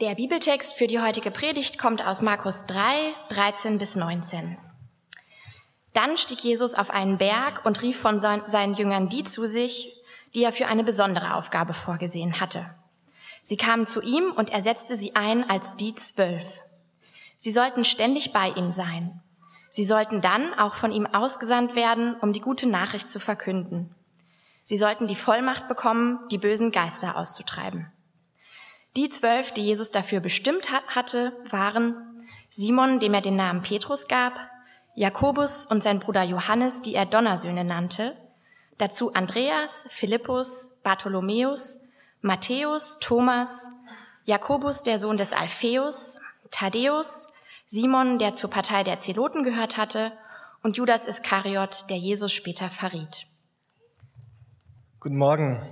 Der Bibeltext für die heutige Predigt kommt aus Markus 3, 13 bis 19. Dann stieg Jesus auf einen Berg und rief von seinen Jüngern die zu sich, die er für eine besondere Aufgabe vorgesehen hatte. Sie kamen zu ihm und er setzte sie ein als die Zwölf. Sie sollten ständig bei ihm sein. Sie sollten dann auch von ihm ausgesandt werden, um die gute Nachricht zu verkünden. Sie sollten die Vollmacht bekommen, die bösen Geister auszutreiben. Die zwölf, die Jesus dafür bestimmt hatte, waren Simon, dem er den Namen Petrus gab, Jakobus und sein Bruder Johannes, die er Donnersöhne nannte, dazu Andreas, Philippus, Bartholomäus, Matthäus, Thomas, Jakobus, der Sohn des Alpheus, Thaddäus, Simon, der zur Partei der Zeloten gehört hatte, und Judas Iskariot, der Jesus später verriet. Guten Morgen.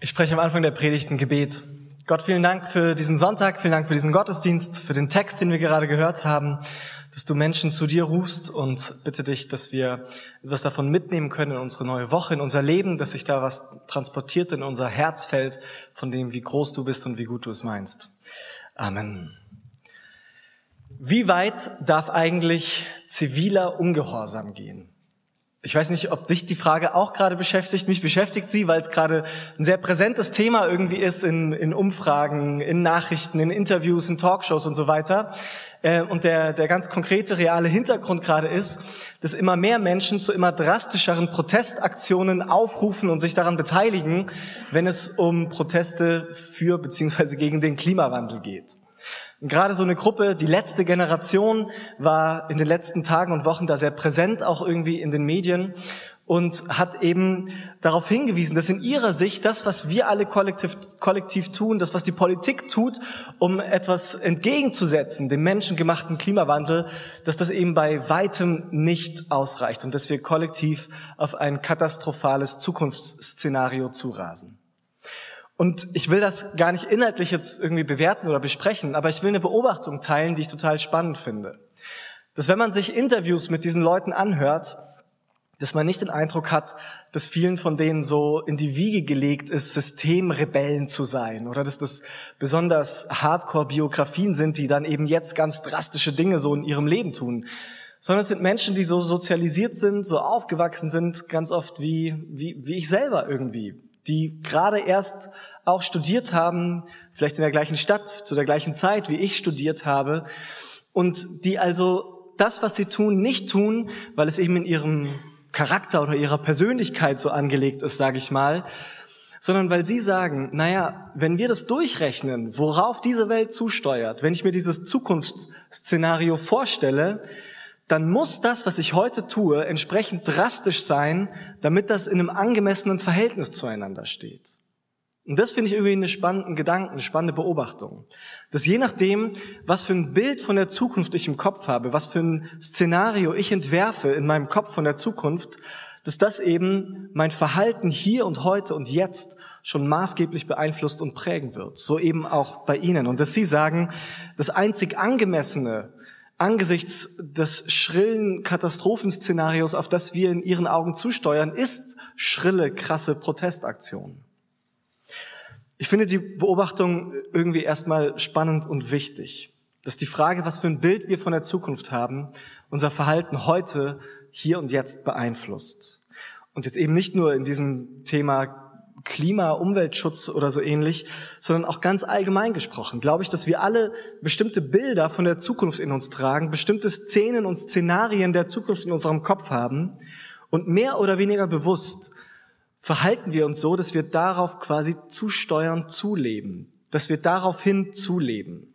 Ich spreche am Anfang der Predigt ein Gebet. Gott, vielen Dank für diesen Sonntag, vielen Dank für diesen Gottesdienst, für den Text, den wir gerade gehört haben, dass du Menschen zu dir rufst und bitte dich, dass wir etwas davon mitnehmen können in unsere neue Woche, in unser Leben, dass sich da was transportiert in unser Herzfeld von dem, wie groß du bist und wie gut du es meinst. Amen. Wie weit darf eigentlich ziviler Ungehorsam gehen? Ich weiß nicht, ob dich die Frage auch gerade beschäftigt. Mich beschäftigt sie, weil es gerade ein sehr präsentes Thema irgendwie ist in, in Umfragen, in Nachrichten, in Interviews, in Talkshows und so weiter. Äh, und der, der ganz konkrete, reale Hintergrund gerade ist, dass immer mehr Menschen zu immer drastischeren Protestaktionen aufrufen und sich daran beteiligen, wenn es um Proteste für beziehungsweise gegen den Klimawandel geht. Gerade so eine Gruppe, die letzte Generation, war in den letzten Tagen und Wochen da sehr präsent, auch irgendwie in den Medien und hat eben darauf hingewiesen, dass in ihrer Sicht das, was wir alle kollektiv, kollektiv tun, das, was die Politik tut, um etwas entgegenzusetzen, dem menschengemachten Klimawandel, dass das eben bei weitem nicht ausreicht und dass wir kollektiv auf ein katastrophales Zukunftsszenario zurasen. Und ich will das gar nicht inhaltlich jetzt irgendwie bewerten oder besprechen, aber ich will eine Beobachtung teilen, die ich total spannend finde. Dass wenn man sich Interviews mit diesen Leuten anhört, dass man nicht den Eindruck hat, dass vielen von denen so in die Wiege gelegt ist, Systemrebellen zu sein oder dass das besonders Hardcore-Biografien sind, die dann eben jetzt ganz drastische Dinge so in ihrem Leben tun. Sondern es sind Menschen, die so sozialisiert sind, so aufgewachsen sind, ganz oft wie, wie, wie ich selber irgendwie die gerade erst auch studiert haben, vielleicht in der gleichen Stadt, zu der gleichen Zeit, wie ich studiert habe, und die also das, was sie tun, nicht tun, weil es eben in ihrem Charakter oder ihrer Persönlichkeit so angelegt ist, sage ich mal, sondern weil sie sagen, naja, wenn wir das durchrechnen, worauf diese Welt zusteuert, wenn ich mir dieses Zukunftsszenario vorstelle, dann muss das, was ich heute tue, entsprechend drastisch sein, damit das in einem angemessenen Verhältnis zueinander steht. Und das finde ich irgendwie einen spannenden Gedanken, eine spannende Beobachtung. Dass je nachdem, was für ein Bild von der Zukunft ich im Kopf habe, was für ein Szenario ich entwerfe in meinem Kopf von der Zukunft, dass das eben mein Verhalten hier und heute und jetzt schon maßgeblich beeinflusst und prägen wird. So eben auch bei Ihnen. Und dass Sie sagen, das einzig angemessene angesichts des schrillen Katastrophenszenarios, auf das wir in ihren Augen zusteuern, ist schrille, krasse Protestaktion. Ich finde die Beobachtung irgendwie erstmal spannend und wichtig, dass die Frage, was für ein Bild wir von der Zukunft haben, unser Verhalten heute, hier und jetzt beeinflusst. Und jetzt eben nicht nur in diesem Thema Klima, Umweltschutz oder so ähnlich, sondern auch ganz allgemein gesprochen, glaube ich, dass wir alle bestimmte Bilder von der Zukunft in uns tragen, bestimmte Szenen und Szenarien der Zukunft in unserem Kopf haben und mehr oder weniger bewusst verhalten wir uns so, dass wir darauf quasi zusteuern, zuleben, dass wir daraufhin zuleben,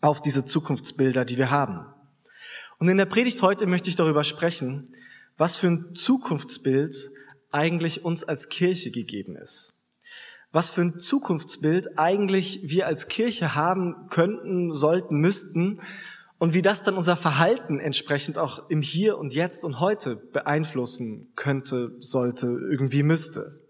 auf diese Zukunftsbilder, die wir haben. Und in der Predigt heute möchte ich darüber sprechen, was für ein Zukunftsbild eigentlich uns als Kirche gegeben ist. Was für ein Zukunftsbild eigentlich wir als Kirche haben könnten, sollten, müssten und wie das dann unser Verhalten entsprechend auch im Hier und Jetzt und heute beeinflussen könnte, sollte, irgendwie müsste.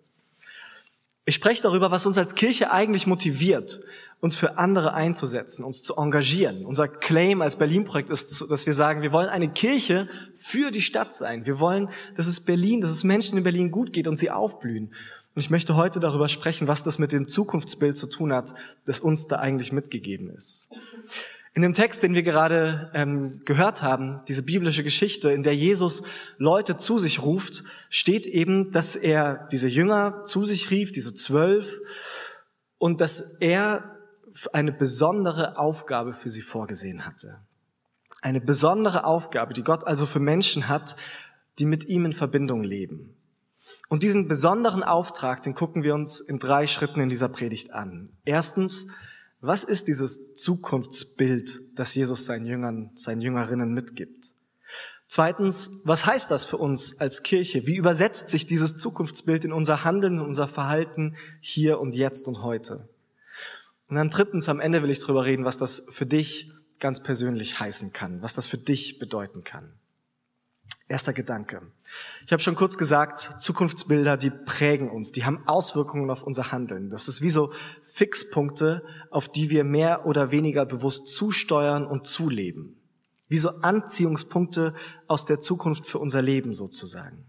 Ich spreche darüber, was uns als Kirche eigentlich motiviert, uns für andere einzusetzen, uns zu engagieren. Unser Claim als Berlin-Projekt ist, dass wir sagen, wir wollen eine Kirche für die Stadt sein. Wir wollen, dass es Berlin, dass es Menschen in Berlin gut geht und sie aufblühen. Und ich möchte heute darüber sprechen, was das mit dem Zukunftsbild zu tun hat, das uns da eigentlich mitgegeben ist. In dem Text, den wir gerade ähm, gehört haben, diese biblische Geschichte, in der Jesus Leute zu sich ruft, steht eben, dass er diese Jünger zu sich rief, diese zwölf, und dass er eine besondere Aufgabe für sie vorgesehen hatte. Eine besondere Aufgabe, die Gott also für Menschen hat, die mit ihm in Verbindung leben. Und diesen besonderen Auftrag, den gucken wir uns in drei Schritten in dieser Predigt an. Erstens, was ist dieses Zukunftsbild, das Jesus seinen Jüngern, seinen Jüngerinnen mitgibt? Zweitens, was heißt das für uns als Kirche? Wie übersetzt sich dieses Zukunftsbild in unser Handeln, in unser Verhalten hier und jetzt und heute? Und dann drittens, am Ende will ich darüber reden, was das für dich ganz persönlich heißen kann, was das für dich bedeuten kann. Erster Gedanke. Ich habe schon kurz gesagt, Zukunftsbilder, die prägen uns, die haben Auswirkungen auf unser Handeln. Das ist wie so Fixpunkte, auf die wir mehr oder weniger bewusst zusteuern und zuleben. Wie so Anziehungspunkte aus der Zukunft für unser Leben sozusagen.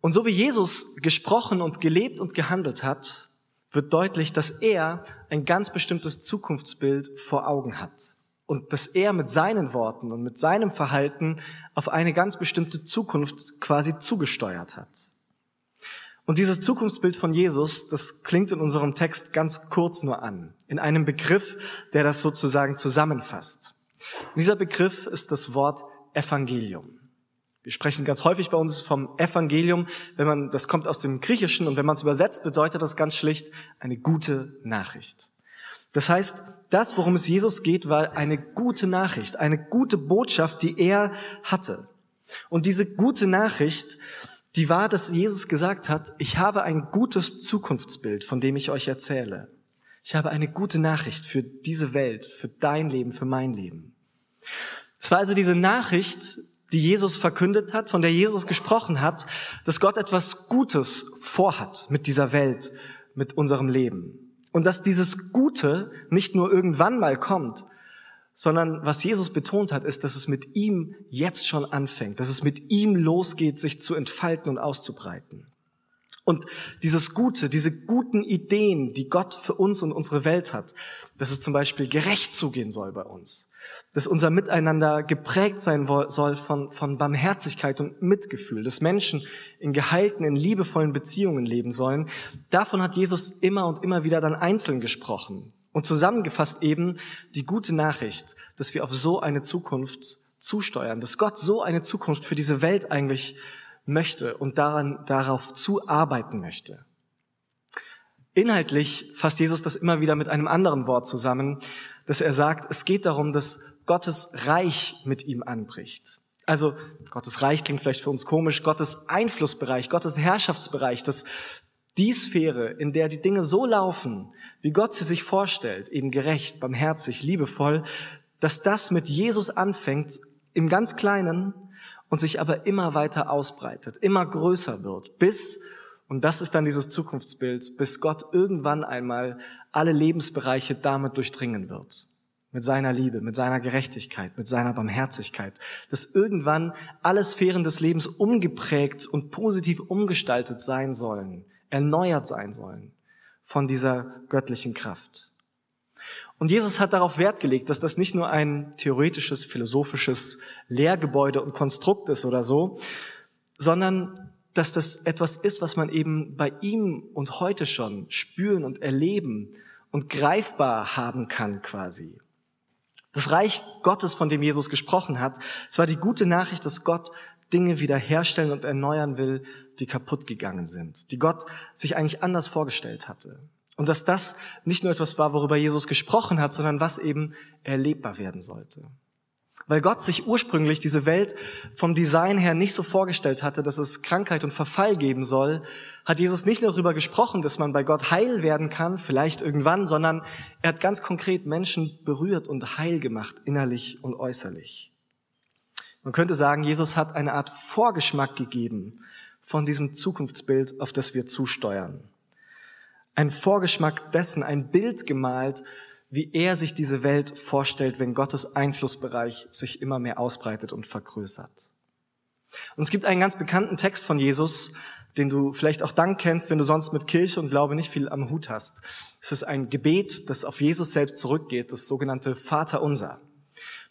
Und so wie Jesus gesprochen und gelebt und gehandelt hat, wird deutlich, dass er ein ganz bestimmtes Zukunftsbild vor Augen hat und dass er mit seinen Worten und mit seinem Verhalten auf eine ganz bestimmte Zukunft quasi zugesteuert hat. Und dieses Zukunftsbild von Jesus, das klingt in unserem Text ganz kurz nur an, in einem Begriff, der das sozusagen zusammenfasst. Und dieser Begriff ist das Wort Evangelium. Wir sprechen ganz häufig bei uns vom Evangelium, wenn man, das kommt aus dem Griechischen und wenn man es übersetzt, bedeutet das ganz schlicht eine gute Nachricht. Das heißt, das, worum es Jesus geht, war eine gute Nachricht, eine gute Botschaft, die er hatte. Und diese gute Nachricht, die war, dass Jesus gesagt hat, ich habe ein gutes Zukunftsbild, von dem ich euch erzähle. Ich habe eine gute Nachricht für diese Welt, für dein Leben, für mein Leben. Es war also diese Nachricht, die Jesus verkündet hat, von der Jesus gesprochen hat, dass Gott etwas Gutes vorhat mit dieser Welt, mit unserem Leben. Und dass dieses Gute nicht nur irgendwann mal kommt, sondern was Jesus betont hat, ist, dass es mit ihm jetzt schon anfängt, dass es mit ihm losgeht, sich zu entfalten und auszubreiten. Und dieses Gute, diese guten Ideen, die Gott für uns und unsere Welt hat, dass es zum Beispiel gerecht zugehen soll bei uns, dass unser Miteinander geprägt sein soll von, von Barmherzigkeit und Mitgefühl, dass Menschen in geheilten, in liebevollen Beziehungen leben sollen. Davon hat Jesus immer und immer wieder dann einzeln gesprochen. Und zusammengefasst eben die gute Nachricht, dass wir auf so eine Zukunft zusteuern, dass Gott so eine Zukunft für diese Welt eigentlich möchte und daran, darauf zuarbeiten möchte. Inhaltlich fasst Jesus das immer wieder mit einem anderen Wort zusammen, dass er sagt, es geht darum, dass Gottes Reich mit ihm anbricht. Also Gottes Reich klingt vielleicht für uns komisch, Gottes Einflussbereich, Gottes Herrschaftsbereich, dass die Sphäre, in der die Dinge so laufen, wie Gott sie sich vorstellt, eben gerecht, barmherzig, liebevoll, dass das mit Jesus anfängt im ganz Kleinen und sich aber immer weiter ausbreitet, immer größer wird, bis, und das ist dann dieses Zukunftsbild, bis Gott irgendwann einmal alle Lebensbereiche damit durchdringen wird mit seiner Liebe, mit seiner Gerechtigkeit, mit seiner Barmherzigkeit, dass irgendwann alle Sphären des Lebens umgeprägt und positiv umgestaltet sein sollen, erneuert sein sollen von dieser göttlichen Kraft. Und Jesus hat darauf Wert gelegt, dass das nicht nur ein theoretisches, philosophisches Lehrgebäude und Konstrukt ist oder so, sondern dass das etwas ist, was man eben bei ihm und heute schon spüren und erleben und greifbar haben kann quasi. Das Reich Gottes, von dem Jesus gesprochen hat, es war die gute Nachricht, dass Gott Dinge wiederherstellen und erneuern will, die kaputt gegangen sind, die Gott sich eigentlich anders vorgestellt hatte. Und dass das nicht nur etwas war, worüber Jesus gesprochen hat, sondern was eben erlebbar werden sollte. Weil Gott sich ursprünglich diese Welt vom Design her nicht so vorgestellt hatte, dass es Krankheit und Verfall geben soll, hat Jesus nicht nur darüber gesprochen, dass man bei Gott heil werden kann, vielleicht irgendwann, sondern er hat ganz konkret Menschen berührt und heil gemacht, innerlich und äußerlich. Man könnte sagen, Jesus hat eine Art Vorgeschmack gegeben von diesem Zukunftsbild, auf das wir zusteuern. Ein Vorgeschmack dessen, ein Bild gemalt, wie er sich diese Welt vorstellt, wenn Gottes Einflussbereich sich immer mehr ausbreitet und vergrößert. Und es gibt einen ganz bekannten Text von Jesus, den du vielleicht auch dann kennst, wenn du sonst mit Kirche und Glaube nicht viel am Hut hast. Es ist ein Gebet, das auf Jesus selbst zurückgeht, das sogenannte Vater unser.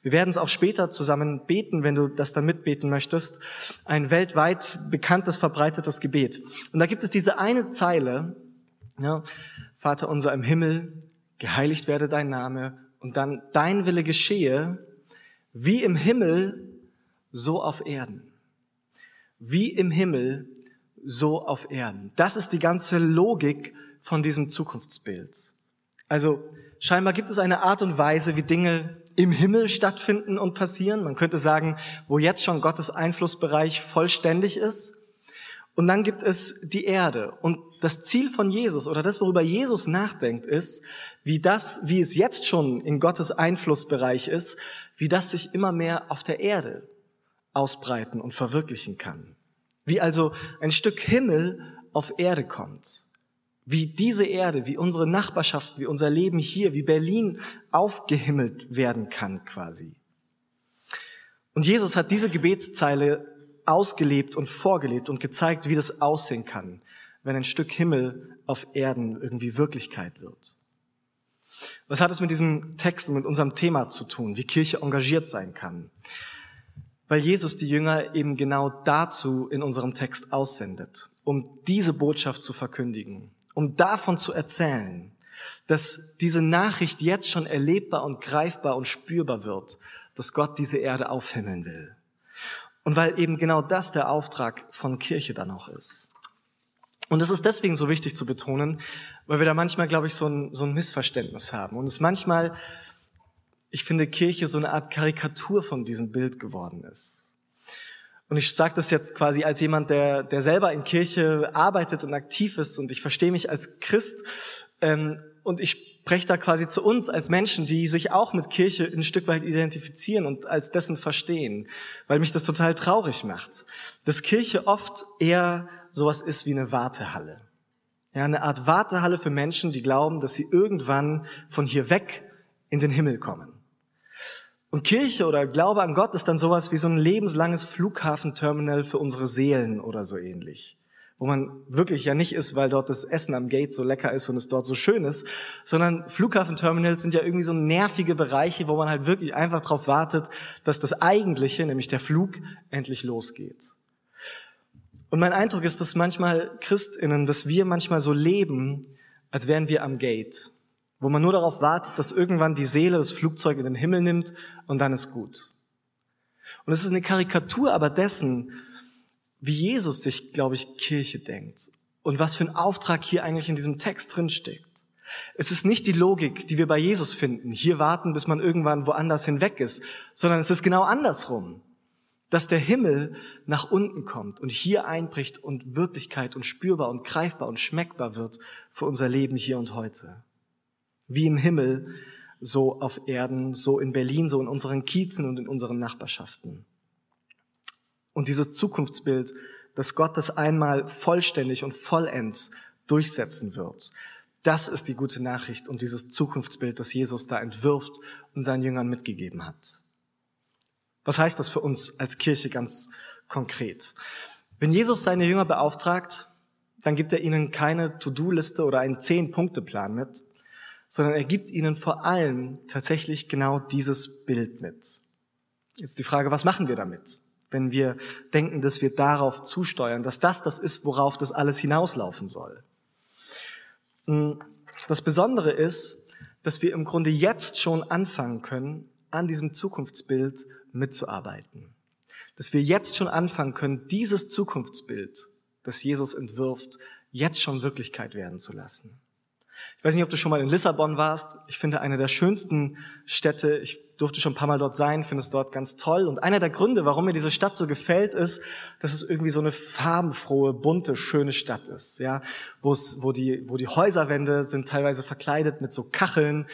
Wir werden es auch später zusammen beten, wenn du das dann mitbeten möchtest. Ein weltweit bekanntes, verbreitetes Gebet. Und da gibt es diese eine Zeile, ja, Vater unser im Himmel, geheiligt werde dein Name und dann dein Wille geschehe, wie im Himmel, so auf Erden. Wie im Himmel, so auf Erden. Das ist die ganze Logik von diesem Zukunftsbild. Also scheinbar gibt es eine Art und Weise, wie Dinge im Himmel stattfinden und passieren. Man könnte sagen, wo jetzt schon Gottes Einflussbereich vollständig ist. Und dann gibt es die Erde. Und das Ziel von Jesus oder das, worüber Jesus nachdenkt, ist, wie das, wie es jetzt schon in Gottes Einflussbereich ist, wie das sich immer mehr auf der Erde ausbreiten und verwirklichen kann. Wie also ein Stück Himmel auf Erde kommt. Wie diese Erde, wie unsere Nachbarschaft, wie unser Leben hier, wie Berlin aufgehimmelt werden kann quasi. Und Jesus hat diese Gebetszeile ausgelebt und vorgelebt und gezeigt, wie das aussehen kann, wenn ein Stück Himmel auf Erden irgendwie Wirklichkeit wird. Was hat es mit diesem Text und mit unserem Thema zu tun, wie Kirche engagiert sein kann? Weil Jesus die Jünger eben genau dazu in unserem Text aussendet, um diese Botschaft zu verkündigen, um davon zu erzählen, dass diese Nachricht jetzt schon erlebbar und greifbar und spürbar wird, dass Gott diese Erde aufhimmeln will. Und weil eben genau das der Auftrag von Kirche dann auch ist. Und es ist deswegen so wichtig zu betonen, weil wir da manchmal, glaube ich, so ein, so ein Missverständnis haben. Und es manchmal, ich finde, Kirche so eine Art Karikatur von diesem Bild geworden ist. Und ich sage das jetzt quasi als jemand, der, der selber in Kirche arbeitet und aktiv ist und ich verstehe mich als Christ ähm, und ich spreche da quasi zu uns als Menschen, die sich auch mit Kirche ein Stück weit identifizieren und als dessen verstehen, weil mich das total traurig macht, dass Kirche oft eher sowas ist wie eine Wartehalle. Ja, eine Art Wartehalle für Menschen, die glauben, dass sie irgendwann von hier weg in den Himmel kommen. Und Kirche oder Glaube an Gott ist dann sowas wie so ein lebenslanges Flughafenterminal für unsere Seelen oder so ähnlich wo man wirklich ja nicht ist, weil dort das Essen am Gate so lecker ist und es dort so schön ist, sondern Flughafenterminals sind ja irgendwie so nervige Bereiche, wo man halt wirklich einfach darauf wartet, dass das Eigentliche, nämlich der Flug, endlich losgeht. Und mein Eindruck ist, dass manchmal Christinnen, dass wir manchmal so leben, als wären wir am Gate, wo man nur darauf wartet, dass irgendwann die Seele das Flugzeug in den Himmel nimmt und dann ist gut. Und es ist eine Karikatur aber dessen, wie Jesus sich, glaube ich, Kirche denkt und was für ein Auftrag hier eigentlich in diesem Text drinsteckt. Es ist nicht die Logik, die wir bei Jesus finden, hier warten, bis man irgendwann woanders hinweg ist, sondern es ist genau andersrum, dass der Himmel nach unten kommt und hier einbricht und Wirklichkeit und spürbar und greifbar und schmeckbar wird für unser Leben hier und heute. Wie im Himmel, so auf Erden, so in Berlin, so in unseren Kiezen und in unseren Nachbarschaften. Und dieses Zukunftsbild, dass Gott das einmal vollständig und vollends durchsetzen wird. Das ist die gute Nachricht und dieses Zukunftsbild, das Jesus da entwirft und seinen Jüngern mitgegeben hat. Was heißt das für uns als Kirche ganz konkret? Wenn Jesus seine Jünger beauftragt, dann gibt er ihnen keine To-Do-Liste oder einen Zehn-Punkte-Plan mit, sondern er gibt ihnen vor allem tatsächlich genau dieses Bild mit. Jetzt die Frage, was machen wir damit? Wenn wir denken, dass wir darauf zusteuern, dass das das ist, worauf das alles hinauslaufen soll. Hm, das Besondere ist, dass wir im Grunde jetzt schon anfangen können, an diesem Zukunftsbild mitzuarbeiten. Dass wir jetzt schon anfangen können, dieses Zukunftsbild, das Jesus entwirft, jetzt schon Wirklichkeit werden zu lassen. Ich weiß nicht, ob du schon mal in Lissabon warst. Ich finde eine der schönsten Städte. Ich durfte schon ein paar Mal dort sein, finde es dort ganz toll. Und einer der Gründe, warum mir diese Stadt so gefällt, ist, dass es irgendwie so eine farbenfrohe, bunte, schöne Stadt ist. Ja, wo es, wo die, wo die Häuserwände sind teilweise verkleidet mit so Kacheln,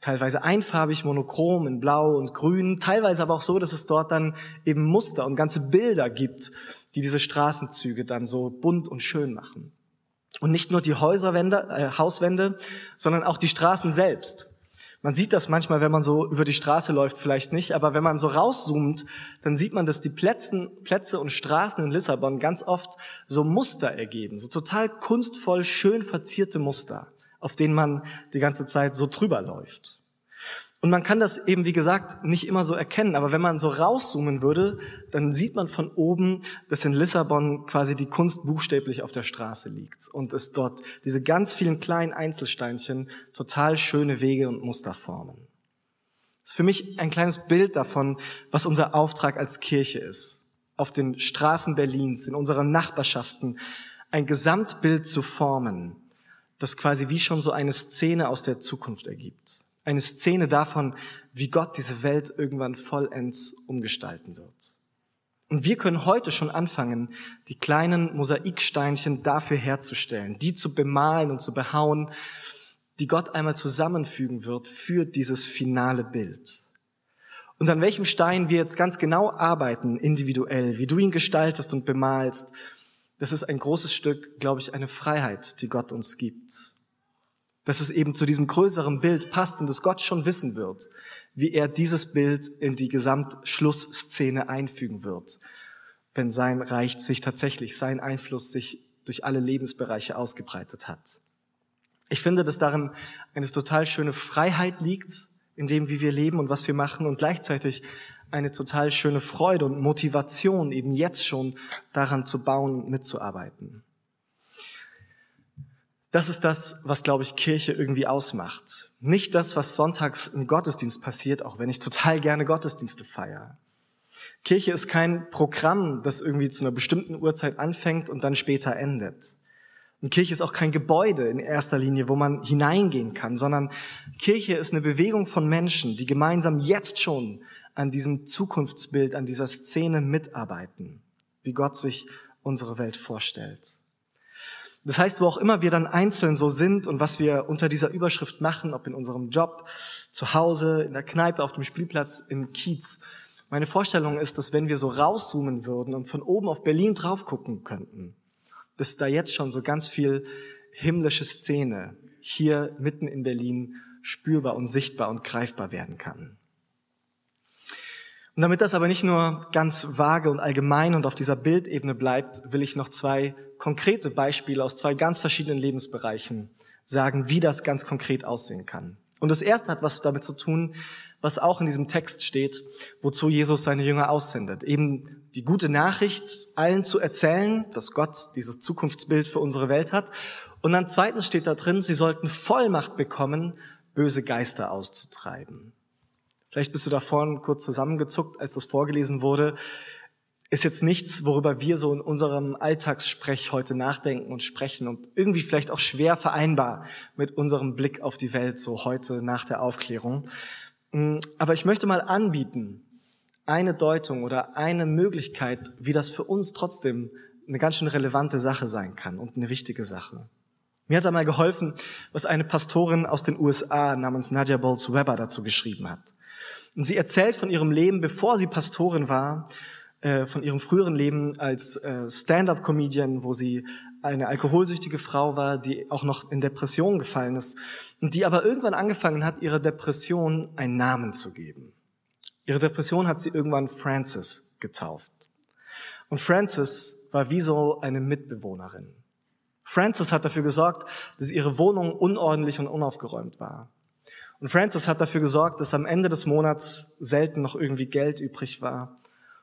teilweise einfarbig, monochrom in Blau und Grün, teilweise aber auch so, dass es dort dann eben Muster und ganze Bilder gibt, die diese Straßenzüge dann so bunt und schön machen. Und nicht nur die Häuserwände, äh, Hauswände, sondern auch die Straßen selbst. Man sieht das manchmal, wenn man so über die Straße läuft, vielleicht nicht, aber wenn man so rauszoomt, dann sieht man, dass die Plätzen, Plätze und Straßen in Lissabon ganz oft so Muster ergeben, so total kunstvoll, schön verzierte Muster, auf denen man die ganze Zeit so drüber läuft. Und man kann das eben, wie gesagt, nicht immer so erkennen, aber wenn man so rauszoomen würde, dann sieht man von oben, dass in Lissabon quasi die Kunst buchstäblich auf der Straße liegt und es dort diese ganz vielen kleinen Einzelsteinchen total schöne Wege und Muster formen. Das ist für mich ein kleines Bild davon, was unser Auftrag als Kirche ist. Auf den Straßen Berlins, in unseren Nachbarschaften, ein Gesamtbild zu formen, das quasi wie schon so eine Szene aus der Zukunft ergibt. Eine Szene davon, wie Gott diese Welt irgendwann vollends umgestalten wird. Und wir können heute schon anfangen, die kleinen Mosaiksteinchen dafür herzustellen, die zu bemalen und zu behauen, die Gott einmal zusammenfügen wird für dieses finale Bild. Und an welchem Stein wir jetzt ganz genau arbeiten, individuell, wie du ihn gestaltest und bemalst, das ist ein großes Stück, glaube ich, eine Freiheit, die Gott uns gibt dass es eben zu diesem größeren Bild passt und dass Gott schon wissen wird, wie er dieses Bild in die Gesamtschlussszene einfügen wird, wenn sein Reich sich tatsächlich, sein Einfluss sich durch alle Lebensbereiche ausgebreitet hat. Ich finde, dass darin eine total schöne Freiheit liegt, in dem, wie wir leben und was wir machen und gleichzeitig eine total schöne Freude und Motivation, eben jetzt schon daran zu bauen, mitzuarbeiten. Das ist das, was, glaube ich, Kirche irgendwie ausmacht. Nicht das, was sonntags im Gottesdienst passiert, auch wenn ich total gerne Gottesdienste feiere. Kirche ist kein Programm, das irgendwie zu einer bestimmten Uhrzeit anfängt und dann später endet. Und Kirche ist auch kein Gebäude in erster Linie, wo man hineingehen kann, sondern Kirche ist eine Bewegung von Menschen, die gemeinsam jetzt schon an diesem Zukunftsbild, an dieser Szene mitarbeiten, wie Gott sich unsere Welt vorstellt. Das heißt, wo auch immer wir dann einzeln so sind und was wir unter dieser Überschrift machen, ob in unserem Job, zu Hause, in der Kneipe, auf dem Spielplatz, im Kiez, meine Vorstellung ist, dass wenn wir so rauszoomen würden und von oben auf Berlin drauf gucken könnten, dass da jetzt schon so ganz viel himmlische Szene hier mitten in Berlin spürbar und sichtbar und greifbar werden kann. Und damit das aber nicht nur ganz vage und allgemein und auf dieser Bildebene bleibt, will ich noch zwei konkrete Beispiele aus zwei ganz verschiedenen Lebensbereichen sagen, wie das ganz konkret aussehen kann. Und das erste hat was damit zu tun, was auch in diesem Text steht, wozu Jesus seine Jünger aussendet. Eben die gute Nachricht allen zu erzählen, dass Gott dieses Zukunftsbild für unsere Welt hat. Und dann zweitens steht da drin, sie sollten Vollmacht bekommen, böse Geister auszutreiben. Vielleicht bist du da vorhin kurz zusammengezuckt, als das vorgelesen wurde. Ist jetzt nichts, worüber wir so in unserem Alltagssprech heute nachdenken und sprechen und irgendwie vielleicht auch schwer vereinbar mit unserem Blick auf die Welt so heute nach der Aufklärung. Mm, aber ich möchte mal anbieten, eine Deutung oder eine Möglichkeit, wie das für uns trotzdem eine ganz schön relevante Sache sein kann und eine wichtige Sache. Mir hat einmal geholfen, was eine Pastorin aus den USA namens Nadia Bowles Weber dazu geschrieben hat. Und sie erzählt von ihrem Leben, bevor sie Pastorin war, äh, von ihrem früheren Leben als äh, Stand-up-Comedian, wo sie eine alkoholsüchtige Frau war, die auch noch in Depression gefallen ist und die aber irgendwann angefangen hat, ihrer Depression einen Namen zu geben. Ihre Depression hat sie irgendwann Frances getauft. Und Frances war wie so eine Mitbewohnerin. Frances hat dafür gesorgt, dass ihre Wohnung unordentlich und unaufgeräumt war. Und Francis hat dafür gesorgt, dass am Ende des Monats selten noch irgendwie Geld übrig war.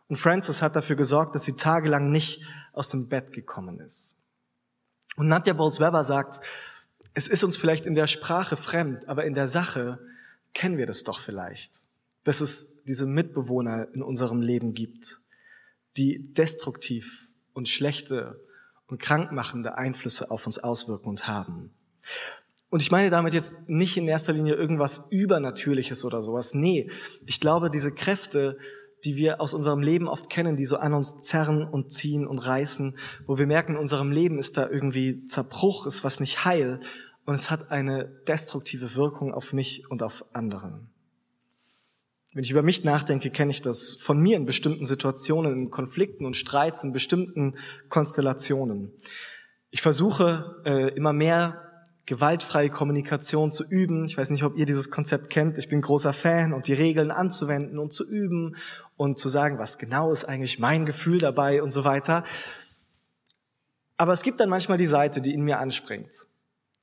Und Francis hat dafür gesorgt, dass sie tagelang nicht aus dem Bett gekommen ist. Und Nadja Bowles-Weber sagt, es ist uns vielleicht in der Sprache fremd, aber in der Sache kennen wir das doch vielleicht, dass es diese Mitbewohner in unserem Leben gibt, die destruktiv und schlechte und krankmachende Einflüsse auf uns auswirken und haben. Und ich meine damit jetzt nicht in erster Linie irgendwas Übernatürliches oder sowas. Nee, ich glaube, diese Kräfte, die wir aus unserem Leben oft kennen, die so an uns zerren und ziehen und reißen, wo wir merken, in unserem Leben ist da irgendwie Zerbruch, ist was nicht heil und es hat eine destruktive Wirkung auf mich und auf andere. Wenn ich über mich nachdenke, kenne ich das von mir in bestimmten Situationen, in Konflikten und Streits, in bestimmten Konstellationen. Ich versuche äh, immer mehr gewaltfreie Kommunikation zu üben. Ich weiß nicht, ob ihr dieses Konzept kennt. Ich bin großer Fan und die Regeln anzuwenden und zu üben und zu sagen, was genau ist eigentlich mein Gefühl dabei und so weiter. Aber es gibt dann manchmal die Seite, die in mir anspringt,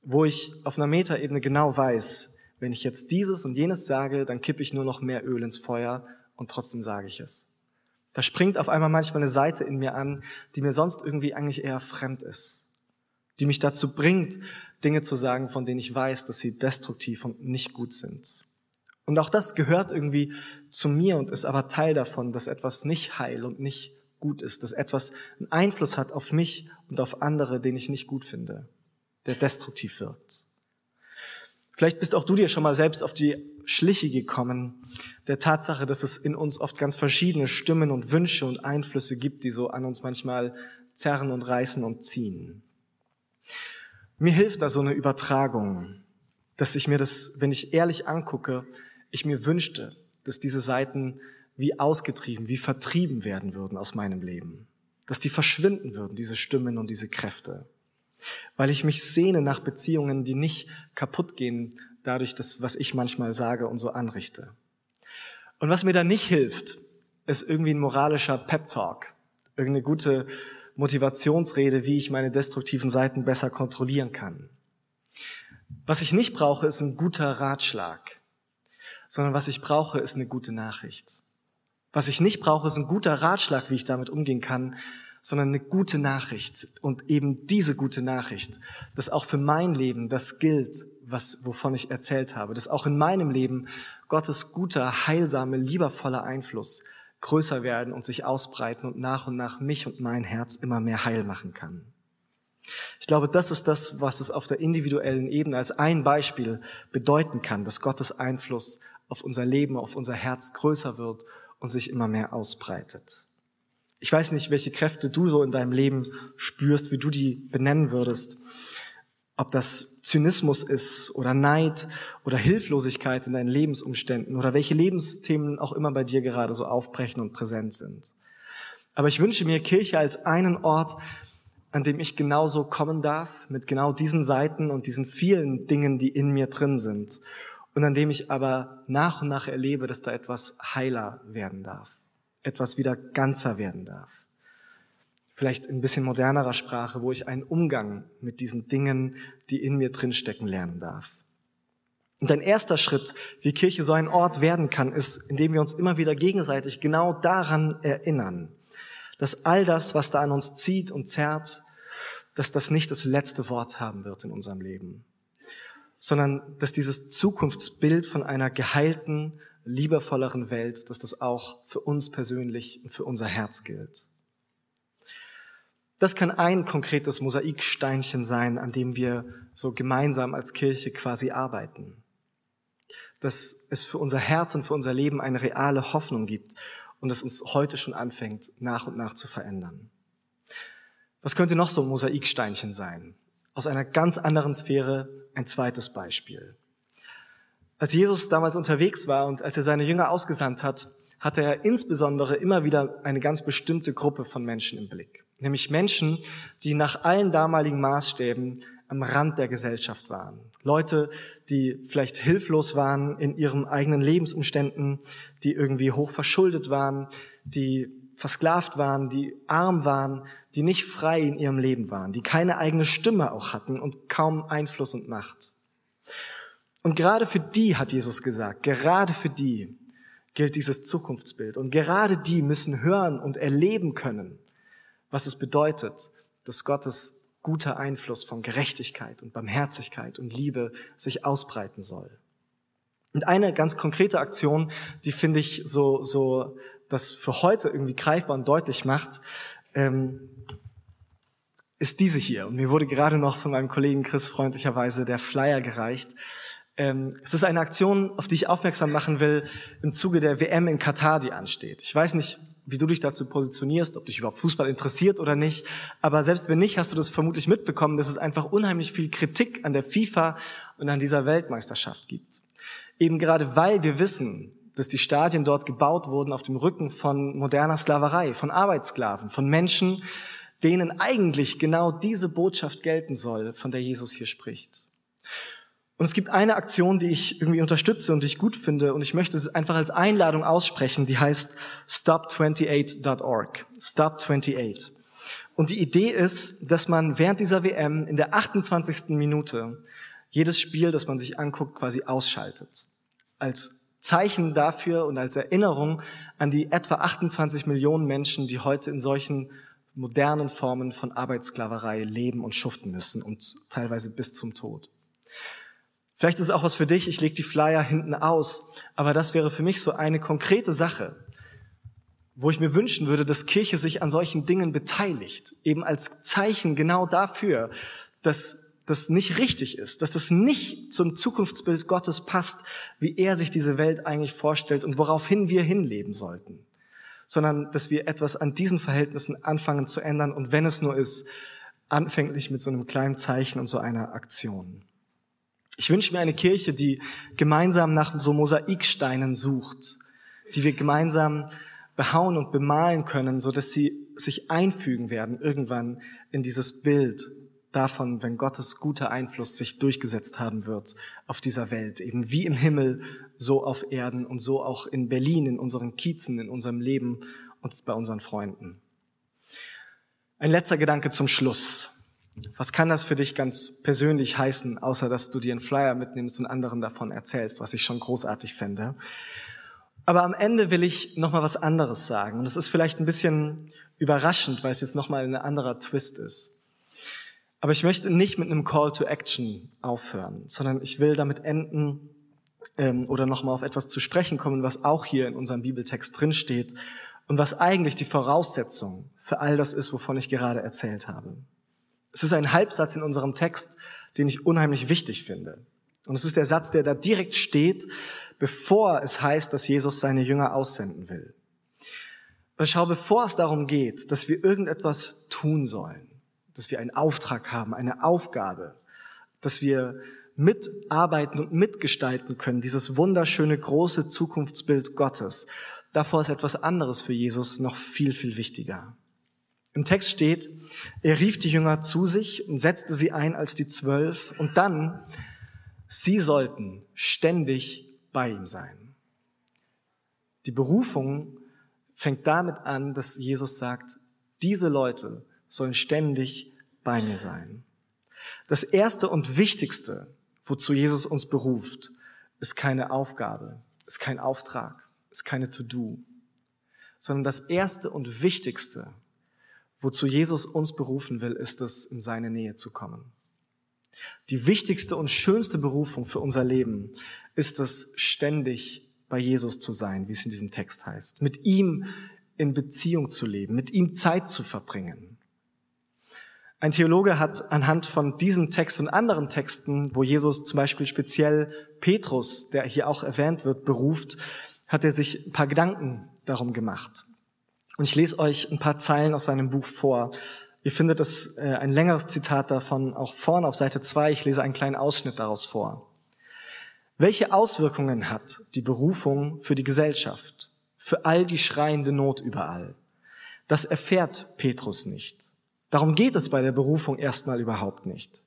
wo ich auf einer Metaebene genau weiß, wenn ich jetzt dieses und jenes sage, dann kippe ich nur noch mehr Öl ins Feuer und trotzdem sage ich es. Da springt auf einmal manchmal eine Seite in mir an, die mir sonst irgendwie eigentlich eher fremd ist, die mich dazu bringt, Dinge zu sagen, von denen ich weiß, dass sie destruktiv und nicht gut sind. Und auch das gehört irgendwie zu mir und ist aber Teil davon, dass etwas nicht heil und nicht gut ist, dass etwas einen Einfluss hat auf mich und auf andere, den ich nicht gut finde, der destruktiv wirkt. Vielleicht bist auch du dir schon mal selbst auf die Schliche gekommen, der Tatsache, dass es in uns oft ganz verschiedene Stimmen und Wünsche und Einflüsse gibt, die so an uns manchmal zerren und reißen und ziehen. Mir hilft da so eine Übertragung, dass ich mir das, wenn ich ehrlich angucke, ich mir wünschte, dass diese Seiten wie ausgetrieben, wie vertrieben werden würden aus meinem Leben. Dass die verschwinden würden, diese Stimmen und diese Kräfte. Weil ich mich sehne nach Beziehungen, die nicht kaputt gehen dadurch, dass, was ich manchmal sage und so anrichte. Und was mir da nicht hilft, ist irgendwie ein moralischer Pep-Talk. Irgendeine gute Motivationsrede, wie ich meine destruktiven Seiten besser kontrollieren kann. Was ich nicht brauche, ist ein guter Ratschlag, sondern was ich brauche, ist eine gute Nachricht. Was ich nicht brauche, ist ein guter Ratschlag, wie ich damit umgehen kann, sondern eine gute Nachricht. Und eben diese gute Nachricht, dass auch für mein Leben das gilt, was, wovon ich erzählt habe, dass auch in meinem Leben Gottes guter, heilsame, liebervoller Einfluss größer werden und sich ausbreiten und nach und nach mich und mein Herz immer mehr heil machen kann. Ich glaube, das ist das, was es auf der individuellen Ebene als ein Beispiel bedeuten kann, dass Gottes Einfluss auf unser Leben, auf unser Herz größer wird und sich immer mehr ausbreitet. Ich weiß nicht, welche Kräfte du so in deinem Leben spürst, wie du die benennen würdest. Ob das Zynismus ist oder Neid oder Hilflosigkeit in deinen Lebensumständen oder welche Lebensthemen auch immer bei dir gerade so aufbrechen und präsent sind. Aber ich wünsche mir Kirche als einen Ort, an dem ich genauso kommen darf, mit genau diesen Seiten und diesen vielen Dingen, die in mir drin sind und an dem ich aber nach und nach erlebe, dass da etwas heiler werden darf, etwas wieder ganzer werden darf. Vielleicht ein bisschen modernerer Sprache, wo ich einen Umgang mit diesen Dingen, die in mir drinstecken, lernen darf. Und ein erster Schritt, wie Kirche so ein Ort werden kann, ist, indem wir uns immer wieder gegenseitig genau daran erinnern, dass all das, was da an uns zieht und zerrt, dass das nicht das letzte Wort haben wird in unserem Leben sondern dass dieses Zukunftsbild von einer geheilten, liebevolleren Welt, dass das auch für uns persönlich und für unser Herz gilt. Das kann ein konkretes Mosaiksteinchen sein, an dem wir so gemeinsam als Kirche quasi arbeiten. Dass es für unser Herz und für unser Leben eine reale Hoffnung gibt und es uns heute schon anfängt, nach und nach zu verändern. Was könnte noch so ein Mosaiksteinchen sein? Aus einer ganz anderen Sphäre ein zweites Beispiel. Als Jesus damals unterwegs war und als er seine Jünger ausgesandt hat, hatte er insbesondere immer wieder eine ganz bestimmte Gruppe von Menschen im Blick. Nämlich Menschen, die nach allen damaligen Maßstäben am Rand der Gesellschaft waren. Leute, die vielleicht hilflos waren in ihren eigenen Lebensumständen, die irgendwie hoch verschuldet waren, die versklavt waren, die arm waren, die nicht frei in ihrem Leben waren, die keine eigene Stimme auch hatten und kaum Einfluss und Macht. Und gerade für die hat Jesus gesagt, gerade für die gilt dieses Zukunftsbild. Und gerade die müssen hören und erleben können, was es bedeutet, dass Gottes guter Einfluss von Gerechtigkeit und Barmherzigkeit und Liebe sich ausbreiten soll. Und eine ganz konkrete Aktion, die finde ich so, so das für heute irgendwie greifbar und deutlich macht, ähm, ist diese hier. Und mir wurde gerade noch von meinem Kollegen Chris freundlicherweise der Flyer gereicht. Ähm, es ist eine Aktion, auf die ich aufmerksam machen will, im Zuge der WM in Katar, die ansteht. Ich weiß nicht, wie du dich dazu positionierst, ob dich überhaupt Fußball interessiert oder nicht. Aber selbst wenn nicht, hast du das vermutlich mitbekommen, dass es einfach unheimlich viel Kritik an der FIFA und an dieser Weltmeisterschaft gibt. Eben gerade weil wir wissen, dass die Stadien dort gebaut wurden auf dem Rücken von moderner Sklaverei, von Arbeitssklaven, von Menschen, denen eigentlich genau diese Botschaft gelten soll, von der Jesus hier spricht. Und es gibt eine Aktion, die ich irgendwie unterstütze und die ich gut finde und ich möchte es einfach als Einladung aussprechen, die heißt stop28.org. Stop28. Und die Idee ist, dass man während dieser WM in der 28. Minute jedes Spiel, das man sich anguckt, quasi ausschaltet. Als Zeichen dafür und als Erinnerung an die etwa 28 Millionen Menschen, die heute in solchen modernen Formen von Arbeitssklaverei leben und schuften müssen und teilweise bis zum Tod. Vielleicht ist es auch was für dich, ich lege die Flyer hinten aus, aber das wäre für mich so eine konkrete Sache, wo ich mir wünschen würde, dass Kirche sich an solchen Dingen beteiligt, eben als Zeichen genau dafür, dass das nicht richtig ist, dass das nicht zum Zukunftsbild Gottes passt, wie er sich diese Welt eigentlich vorstellt und woraufhin wir hinleben sollten, sondern dass wir etwas an diesen Verhältnissen anfangen zu ändern und wenn es nur ist, anfänglich mit so einem kleinen Zeichen und so einer Aktion. Ich wünsche mir eine Kirche, die gemeinsam nach so Mosaiksteinen sucht, die wir gemeinsam behauen und bemalen können, so dass sie sich einfügen werden irgendwann in dieses Bild davon, wenn Gottes guter Einfluss sich durchgesetzt haben wird auf dieser Welt, eben wie im Himmel, so auf Erden und so auch in Berlin, in unseren Kiezen, in unserem Leben und bei unseren Freunden. Ein letzter Gedanke zum Schluss. Was kann das für dich ganz persönlich heißen, außer dass du dir einen Flyer mitnimmst und anderen davon erzählst, was ich schon großartig fände? Aber am Ende will ich noch mal was anderes sagen und es ist vielleicht ein bisschen überraschend, weil es jetzt noch mal ein anderer Twist ist. Aber ich möchte nicht mit einem Call to Action aufhören, sondern ich will damit enden ähm, oder noch mal auf etwas zu sprechen kommen, was auch hier in unserem Bibeltext drin steht und was eigentlich die Voraussetzung für all das ist, wovon ich gerade erzählt habe. Es ist ein Halbsatz in unserem Text, den ich unheimlich wichtig finde. Und es ist der Satz, der da direkt steht, bevor es heißt, dass Jesus seine Jünger aussenden will. Und schau, bevor es darum geht, dass wir irgendetwas tun sollen, dass wir einen Auftrag haben, eine Aufgabe, dass wir mitarbeiten und mitgestalten können, dieses wunderschöne große Zukunftsbild Gottes, davor ist etwas anderes für Jesus noch viel, viel wichtiger. Im Text steht, er rief die Jünger zu sich und setzte sie ein als die Zwölf und dann, sie sollten ständig bei ihm sein. Die Berufung fängt damit an, dass Jesus sagt, diese Leute sollen ständig bei mir sein. Das Erste und Wichtigste, wozu Jesus uns beruft, ist keine Aufgabe, ist kein Auftrag, ist keine To-Do, sondern das Erste und Wichtigste, Wozu Jesus uns berufen will, ist es, in seine Nähe zu kommen. Die wichtigste und schönste Berufung für unser Leben ist es, ständig bei Jesus zu sein, wie es in diesem Text heißt. Mit ihm in Beziehung zu leben, mit ihm Zeit zu verbringen. Ein Theologe hat anhand von diesem Text und anderen Texten, wo Jesus zum Beispiel speziell Petrus, der hier auch erwähnt wird, beruft, hat er sich ein paar Gedanken darum gemacht. Und ich lese euch ein paar Zeilen aus seinem Buch vor. Ihr findet es, äh, ein längeres Zitat davon auch vorne auf Seite 2. Ich lese einen kleinen Ausschnitt daraus vor. Welche Auswirkungen hat die Berufung für die Gesellschaft, für all die schreiende Not überall? Das erfährt Petrus nicht. Darum geht es bei der Berufung erstmal überhaupt nicht.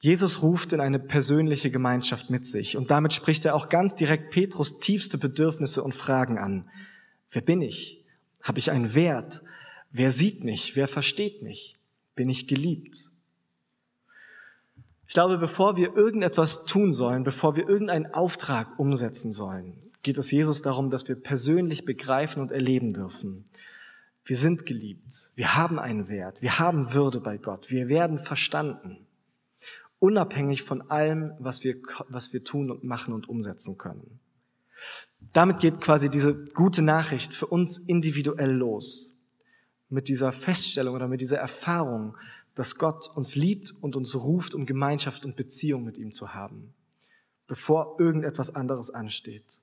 Jesus ruft in eine persönliche Gemeinschaft mit sich und damit spricht er auch ganz direkt Petrus tiefste Bedürfnisse und Fragen an. Wer bin ich? Habe ich einen Wert? Wer sieht mich? Wer versteht mich? Bin ich geliebt? Ich glaube, bevor wir irgendetwas tun sollen, bevor wir irgendeinen Auftrag umsetzen sollen, geht es Jesus darum, dass wir persönlich begreifen und erleben dürfen. Wir sind geliebt. Wir haben einen Wert. Wir haben Würde bei Gott. Wir werden verstanden. Unabhängig von allem, was wir, was wir tun und machen und umsetzen können. Damit geht quasi diese gute Nachricht für uns individuell los. Mit dieser Feststellung oder mit dieser Erfahrung, dass Gott uns liebt und uns ruft, um Gemeinschaft und Beziehung mit ihm zu haben, bevor irgendetwas anderes ansteht.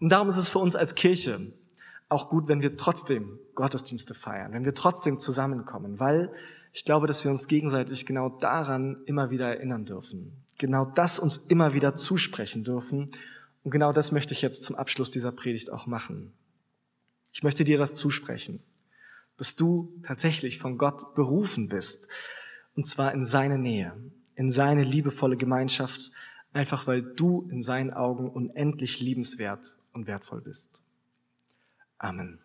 Und darum ist es für uns als Kirche auch gut, wenn wir trotzdem Gottesdienste feiern, wenn wir trotzdem zusammenkommen, weil ich glaube, dass wir uns gegenseitig genau daran immer wieder erinnern dürfen, genau das uns immer wieder zusprechen dürfen und genau das möchte ich jetzt zum Abschluss dieser Predigt auch machen. Ich möchte dir das zusprechen, dass du tatsächlich von Gott berufen bist, und zwar in seine Nähe, in seine liebevolle Gemeinschaft, einfach weil du in seinen Augen unendlich liebenswert und wertvoll bist. Amen.